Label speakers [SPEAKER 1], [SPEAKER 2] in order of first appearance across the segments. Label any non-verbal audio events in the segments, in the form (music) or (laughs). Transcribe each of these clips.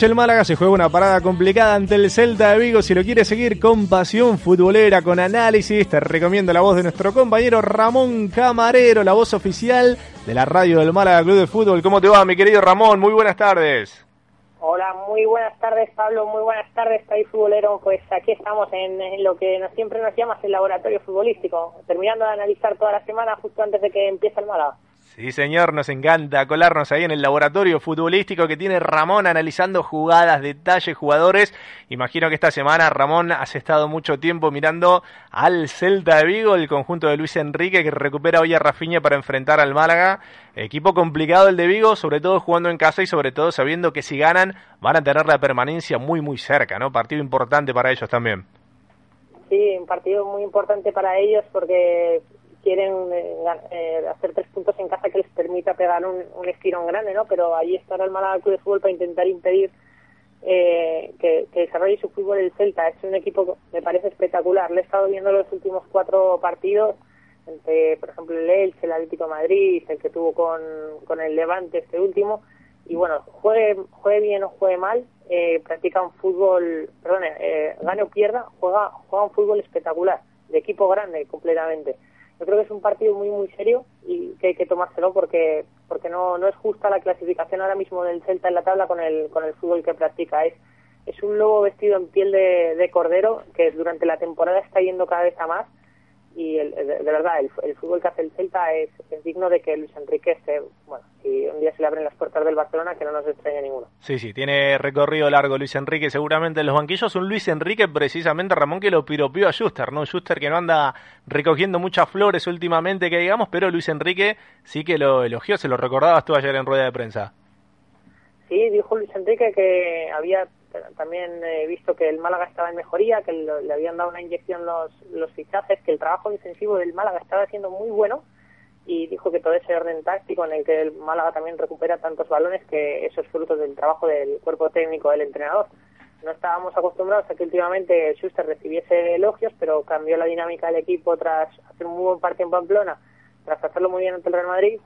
[SPEAKER 1] El Málaga se juega una parada complicada ante el Celta de Vigo. Si lo quiere seguir con pasión futbolera, con análisis, te recomiendo la voz de nuestro compañero Ramón Camarero, la voz oficial de la radio del Málaga Club de Fútbol. ¿Cómo te va, mi querido Ramón? Muy buenas tardes.
[SPEAKER 2] Hola, muy buenas tardes, Pablo. Muy buenas tardes, país futbolero. Pues aquí estamos en, lo que nos, siempre nos llamas el laboratorio futbolístico, terminando de analizar toda la semana justo antes de que empiece el Málaga.
[SPEAKER 1] Sí, señor, nos encanta colarnos ahí en el laboratorio futbolístico que tiene Ramón analizando jugadas, detalles, jugadores. Imagino que esta semana, Ramón, has estado mucho tiempo mirando al Celta de Vigo, el conjunto de Luis Enrique que recupera hoy a Rafinha para enfrentar al Málaga. Equipo complicado el de Vigo, sobre todo jugando en casa y sobre todo sabiendo que si ganan van a tener la permanencia muy muy cerca, ¿no? Partido importante para ellos también.
[SPEAKER 2] Sí, un partido muy importante para ellos porque quieren eh, eh, hacer tres puntos en casa que les permita pegar un, estirón grande, ¿no? Pero ahí estará el Málaga Club de Fútbol para intentar impedir eh, que, desarrolle su fútbol el Celta. Es un equipo que me parece espectacular. Le he estado viendo los últimos cuatro partidos, entre, por ejemplo, el Elche, el Atlético Madrid, el que tuvo con, con el Levante, este último. Y bueno, juegue, juegue bien o juegue mal, eh, practica un fútbol, perdón, eh, gane o pierda, juega, juega un fútbol espectacular, de equipo grande completamente yo creo que es un partido muy muy serio y que hay que tomárselo porque porque no no es justa la clasificación ahora mismo del Celta en la tabla con el con el fútbol que practica. Es es un lobo vestido en piel de, de cordero que durante la temporada está yendo cada vez a más y el, de, verdad el, fútbol que hace el Celta es, digno de que Luis Enrique esté, bueno, si un día se le abren las puertas del Barcelona, que no nos extraña ninguno.
[SPEAKER 1] Sí, sí, tiene recorrido largo Luis Enrique, seguramente en los banquillos, un Luis Enrique precisamente, Ramón, que lo piropió a Schuster, ¿no? Schuster que no anda recogiendo muchas flores últimamente, que digamos, pero Luis Enrique sí que lo elogió, se lo recordabas tú ayer en rueda de prensa.
[SPEAKER 2] Sí, dijo Luis Enrique que había también he visto que el Málaga estaba en mejoría, que le habían dado una inyección los, los fichajes, que el trabajo defensivo del Málaga estaba siendo muy bueno y dijo que todo ese orden táctico en el que el Málaga también recupera tantos balones que eso es fruto del trabajo del cuerpo técnico del entrenador. No estábamos acostumbrados a que últimamente Schuster recibiese elogios, pero cambió la dinámica del equipo tras hacer un muy buen partido en Pamplona, tras hacerlo muy bien ante el Real Madrid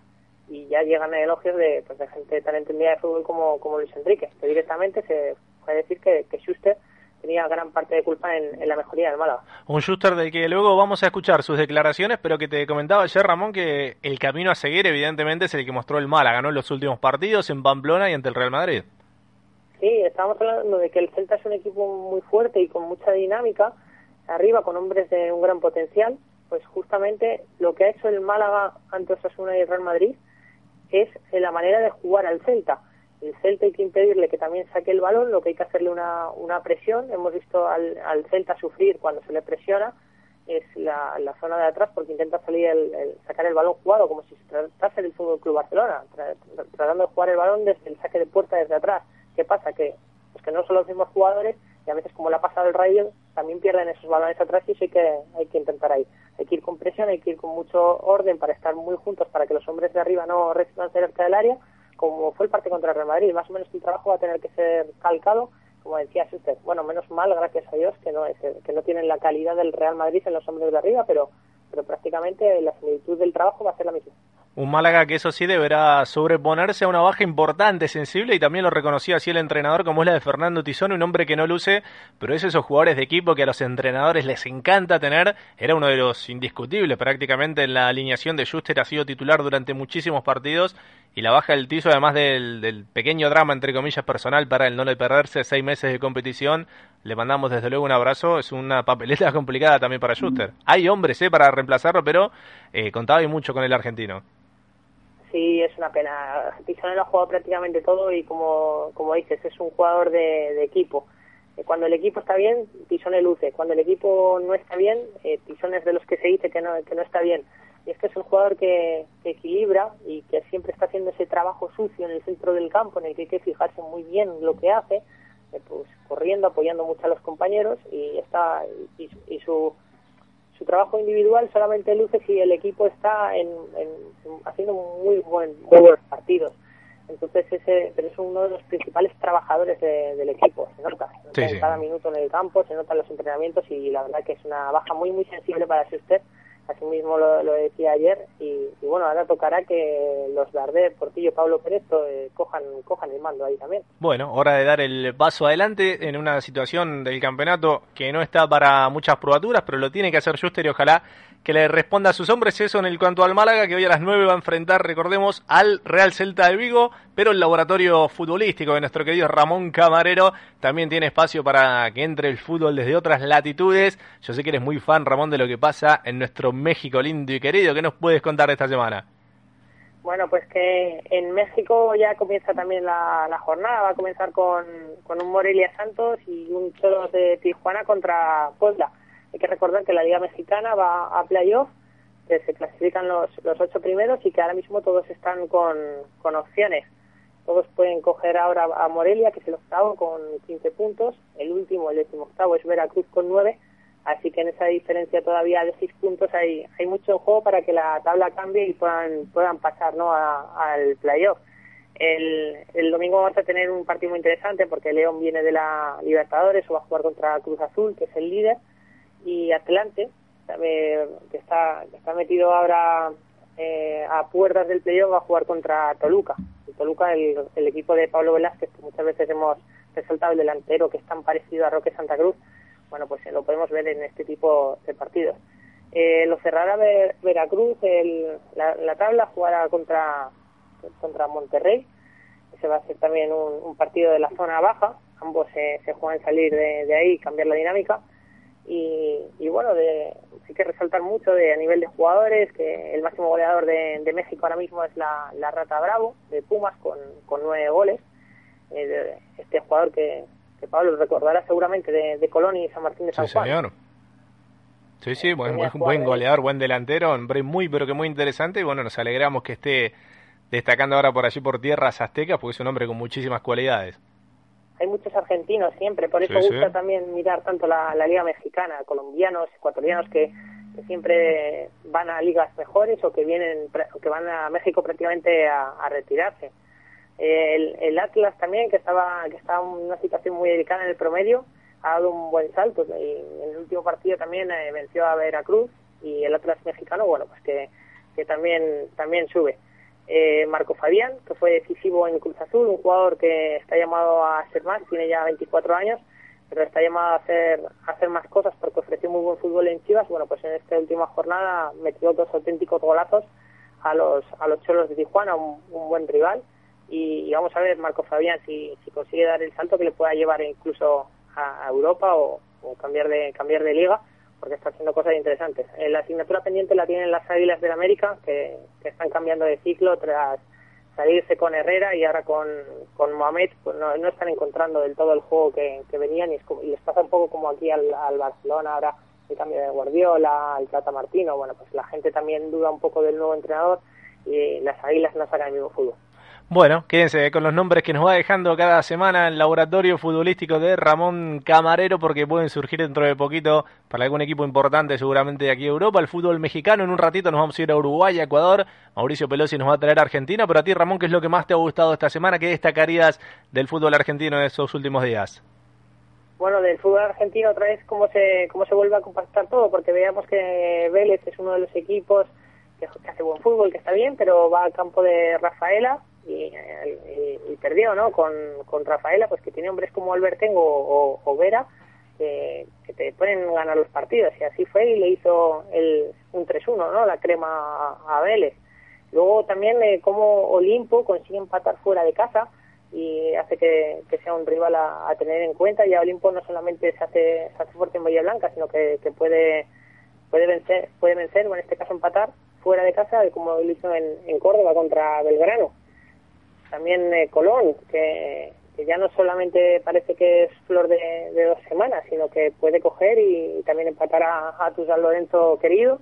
[SPEAKER 2] y ya llegan elogios de, pues, de gente tan entendida de fútbol como, como Luis Enrique, que directamente se decir que, que Schuster tenía gran parte de culpa en, la mejoría del Málaga.
[SPEAKER 1] Un Schuster del que luego vamos a escuchar sus declaraciones, pero que te comentaba ayer, Ramón, que el camino a seguir evidentemente es el que mostró el Málaga, ¿no? En los últimos partidos, en Pamplona y ante el Real Madrid.
[SPEAKER 2] Sí, estamos hablando de que el Celta es un equipo muy fuerte y con mucha dinámica, arriba con hombres de un gran potencial, pues justamente lo que ha hecho el Málaga ante Osasuna y el Real Madrid es la manera de jugar al Celta el Celta hay que impedirle que también saque el balón, lo que hay que hacerle una, una presión. Hemos visto al, al Celta sufrir cuando se le presiona, es la, la zona de atrás porque intenta salir el, sacar el balón jugado como si se tratase del Fútbol Club Barcelona, tratando de jugar el balón desde el saque de puerta desde atrás. ¿Qué pasa? Que, pues que no son los mismos jugadores y a veces como le ha pasado el Rayo también pierden esos balones atrás y sí que hay que intentar ahí. Hay que ir con presión, hay que ir con mucho orden para estar muy juntos para que los hombres de arriba no reciban cerca del área como fue el partido contra el Real Madrid. Más o menos el trabajo va a tener que ser calcado, como decía usted. Bueno, menos mal, gracias a Dios, que no, es, que no tienen la calidad del Real Madrid en los hombres de arriba, pero, pero prácticamente la similitud del trabajo va a ser la misma.
[SPEAKER 1] Un Málaga que eso sí deberá sobreponerse a una baja importante, sensible, y también lo reconocía así el entrenador, como es la de Fernando Tizón, un hombre que no luce, pero es esos jugadores de equipo que a los entrenadores les encanta tener. Era uno de los indiscutibles prácticamente en la alineación de Schuster, ha sido titular durante muchísimos partidos, y la baja del Tizo, además del, pequeño drama, entre comillas, personal para el no de perderse seis meses de competición, le mandamos desde luego un abrazo. Es una papeleta (laughs) complicada también para Schuster. Hay hombres eh, para reemplazarlo, pero eh, contaba y mucho con el argentino
[SPEAKER 2] sí es una pena. Pisonero ha jugado prácticamente todo y como, como dices, es un jugador de, equipo. Eh, cuando el equipo está bien, Pisone luce. Cuando el equipo no está bien, eh, Pisone es de los que se dice que no, que no está bien. Y es que es un jugador que, que, equilibra y que siempre está haciendo ese trabajo sucio en el centro del campo, en el que hay que fijarse muy bien lo que hace, eh, pues corriendo, apoyando mucho a los compañeros y está y, su su trabajo individual solamente luce si el equipo está en, haciendo muy, buen, muy buenos partidos. Entonces ese pero es uno de los principales trabajadores del equipo, se nota, en cada minuto en el campo, se nota en los entrenamientos y la verdad que es una baja muy muy sensible para usted así mismo lo, decía ayer y, bueno ahora tocará que los Darder, Portillo, Pablo Pérez eh, cojan cojan el mando ahí también
[SPEAKER 1] bueno hora de dar el paso adelante en una situación del campeonato que no está para muchas probaturas pero lo tiene que hacer Juster y ojalá que le responda a sus hombres. Eso en el cuanto al Málaga, que hoy a las 9 va a enfrentar, recordemos, al Real Celta de Vigo, pero el laboratorio futbolístico de nuestro querido Ramón Camarero también tiene espacio para que entre el fútbol desde otras latitudes. Yo sé que eres muy fan, Ramón, de lo que pasa en nuestro México lindo y querido. ¿Qué nos puedes contar esta semana?
[SPEAKER 2] Bueno, pues que en México ya comienza también la, jornada, va a comenzar con, con un Morelia Santos y un Cholos de Tijuana contra Puebla. Hay que recordar que la Liga Mexicana va a playoff, que se clasifican los, los ocho primeros y que ahora mismo todos están con, con opciones. Todos pueden coger ahora a Morelia, que es el octavo, con 15 puntos. El último, el décimo octavo, es Veracruz con 9. Así que en esa diferencia todavía de 6 puntos hay, hay mucho en juego para que la tabla cambie y puedan, puedan pasar ¿no? al playoff. El, el domingo vamos a tener un partido muy interesante porque León viene de la Libertadores o va a jugar contra Cruz Azul, que es el líder y Atlante, que está, está metido ahora eh, a puertas del playoff, va a jugar contra Toluca. El Toluca, el, el, equipo de Pablo Velázquez, que muchas veces hemos resaltado el delantero, que es tan parecido a Roque Santa Cruz, bueno, pues lo podemos ver en este tipo de partidos. Eh, lo cerrará Veracruz, el, la, tabla, jugará contra, contra Monterrey. Ese va a ser también un, partido de la zona baja. Ambos se, se juegan salir de, de ahí y cambiar la dinámica. Y, bueno, de, hay que resaltar mucho de a nivel de jugadores, que el máximo goleador de, México ahora mismo es la, Rata Bravo, de Pumas, con, con nueve goles. Eh, este jugador que, Pablo recordará seguramente de, Colón y San Martín de San
[SPEAKER 1] sí, Señor. Sí, sí, buen, buen, goleador, buen delantero, hombre muy, pero que muy interesante. Y bueno, nos alegramos que esté destacando ahora por allí por tierras aztecas, porque es un hombre con muchísimas cualidades
[SPEAKER 2] hay muchos argentinos siempre, por eso gusta también mirar tanto la, Liga Mexicana, colombianos, ecuatorianos que, siempre van a ligas mejores o que vienen que van a México prácticamente a, retirarse. El, Atlas también, que estaba que estaba en una situación muy delicada en el promedio, ha dado un buen salto y en el último partido también eh, venció a Veracruz y el Atlas mexicano, bueno, pues que, que también también sube eh, Marco Fabián, que fue decisivo en Cruz Azul, un jugador que está llamado a ser más, tiene ya 24 años, pero está llamado a hacer, a hacer más cosas porque ofreció muy buen fútbol en Chivas. Bueno, pues en esta última jornada metió dos auténticos golazos a los, a los Cholos de Tijuana, un, buen rival. Y, vamos a ver, Marco Fabián, si, si consigue dar el salto que le pueda llevar incluso a, Europa o, o cambiar de cambiar de liga porque está haciendo cosas interesantes. Eh, la asignatura pendiente la tienen las Águilas del América, que, están cambiando de ciclo tras salirse con Herrera y ahora con, con Mohamed, pues no, están encontrando del todo el juego que, venían y, les pasa un poco como aquí al, al Barcelona ahora el cambio de Guardiola, el Tata Martino, bueno, pues la gente también duda un poco del nuevo entrenador y las Águilas no sacan el mismo fútbol.
[SPEAKER 1] Bueno, quédense con los nombres que nos va dejando cada semana el laboratorio futbolístico de Ramón Camarero, porque pueden surgir dentro de poquito para algún equipo importante, seguramente de aquí a Europa. El fútbol mexicano, en un ratito nos vamos a ir a Uruguay, a Ecuador. Mauricio Pelosi nos va a traer a Argentina, pero a ti, Ramón, ¿qué es lo que más te ha gustado esta semana? ¿Qué destacarías del fútbol argentino de esos últimos días?
[SPEAKER 2] Bueno, del fútbol argentino otra vez cómo se, cómo se vuelve a compactar todo, porque veamos que Vélez es uno de los equipos que hace buen fútbol, que está bien, pero va al campo de Rafaela y, perdió, ¿no? Con, con Rafaela, pues que tiene hombres como Albertengo o, o Vera que, te pueden ganar los partidos y así fue y le hizo el, un 3-1, ¿no? La crema a, Vélez. Luego también eh, como Olimpo consigue empatar fuera de casa y hace que, sea un rival a, tener en cuenta. Ya Olimpo no solamente se hace, se hace fuerte en Bahía Blanca, sino que, que puede puede vencer, puede vencer o en este caso empatar fuera de casa, como lo hizo en Córdoba contra Belgrano también eh, Colón, que, ya no solamente parece que es flor de, dos semanas, sino que puede coger y, también empatar a, tu San Lorenzo querido.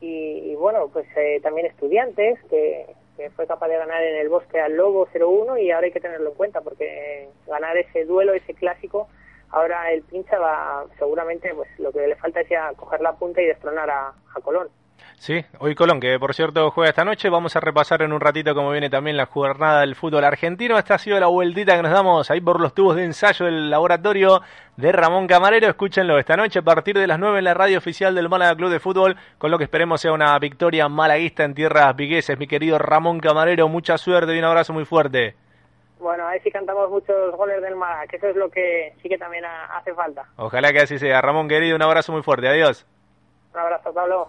[SPEAKER 2] Y, bueno, pues eh, también estudiantes, que, que fue capaz de ganar en el bosque al Lobo 0-1 y ahora hay que tenerlo en cuenta porque ganar ese duelo, ese clásico, ahora el pincha va seguramente pues lo que le falta es ya coger la punta y destronar a Colón.
[SPEAKER 1] Sí, hoy Colón, que por cierto juega esta noche, vamos a repasar en un ratito cómo viene también la jornada del fútbol argentino. Esta ha sido la vueltita que nos damos ahí por los tubos de ensayo del laboratorio de Ramón Camarero. Escúchenlo esta noche a partir de las 9 en la radio oficial del Málaga Club de Fútbol, con lo que esperemos sea una victoria malaguista en tierras vigueses. Mi querido Ramón Camarero, mucha suerte y un abrazo muy fuerte.
[SPEAKER 2] Bueno, a ver si cantamos muchos goles del Málaga, que eso es lo que sí que también hace falta.
[SPEAKER 1] Ojalá que así sea. Ramón querido, un abrazo muy fuerte. Adiós.
[SPEAKER 2] Un abrazo, Pablo.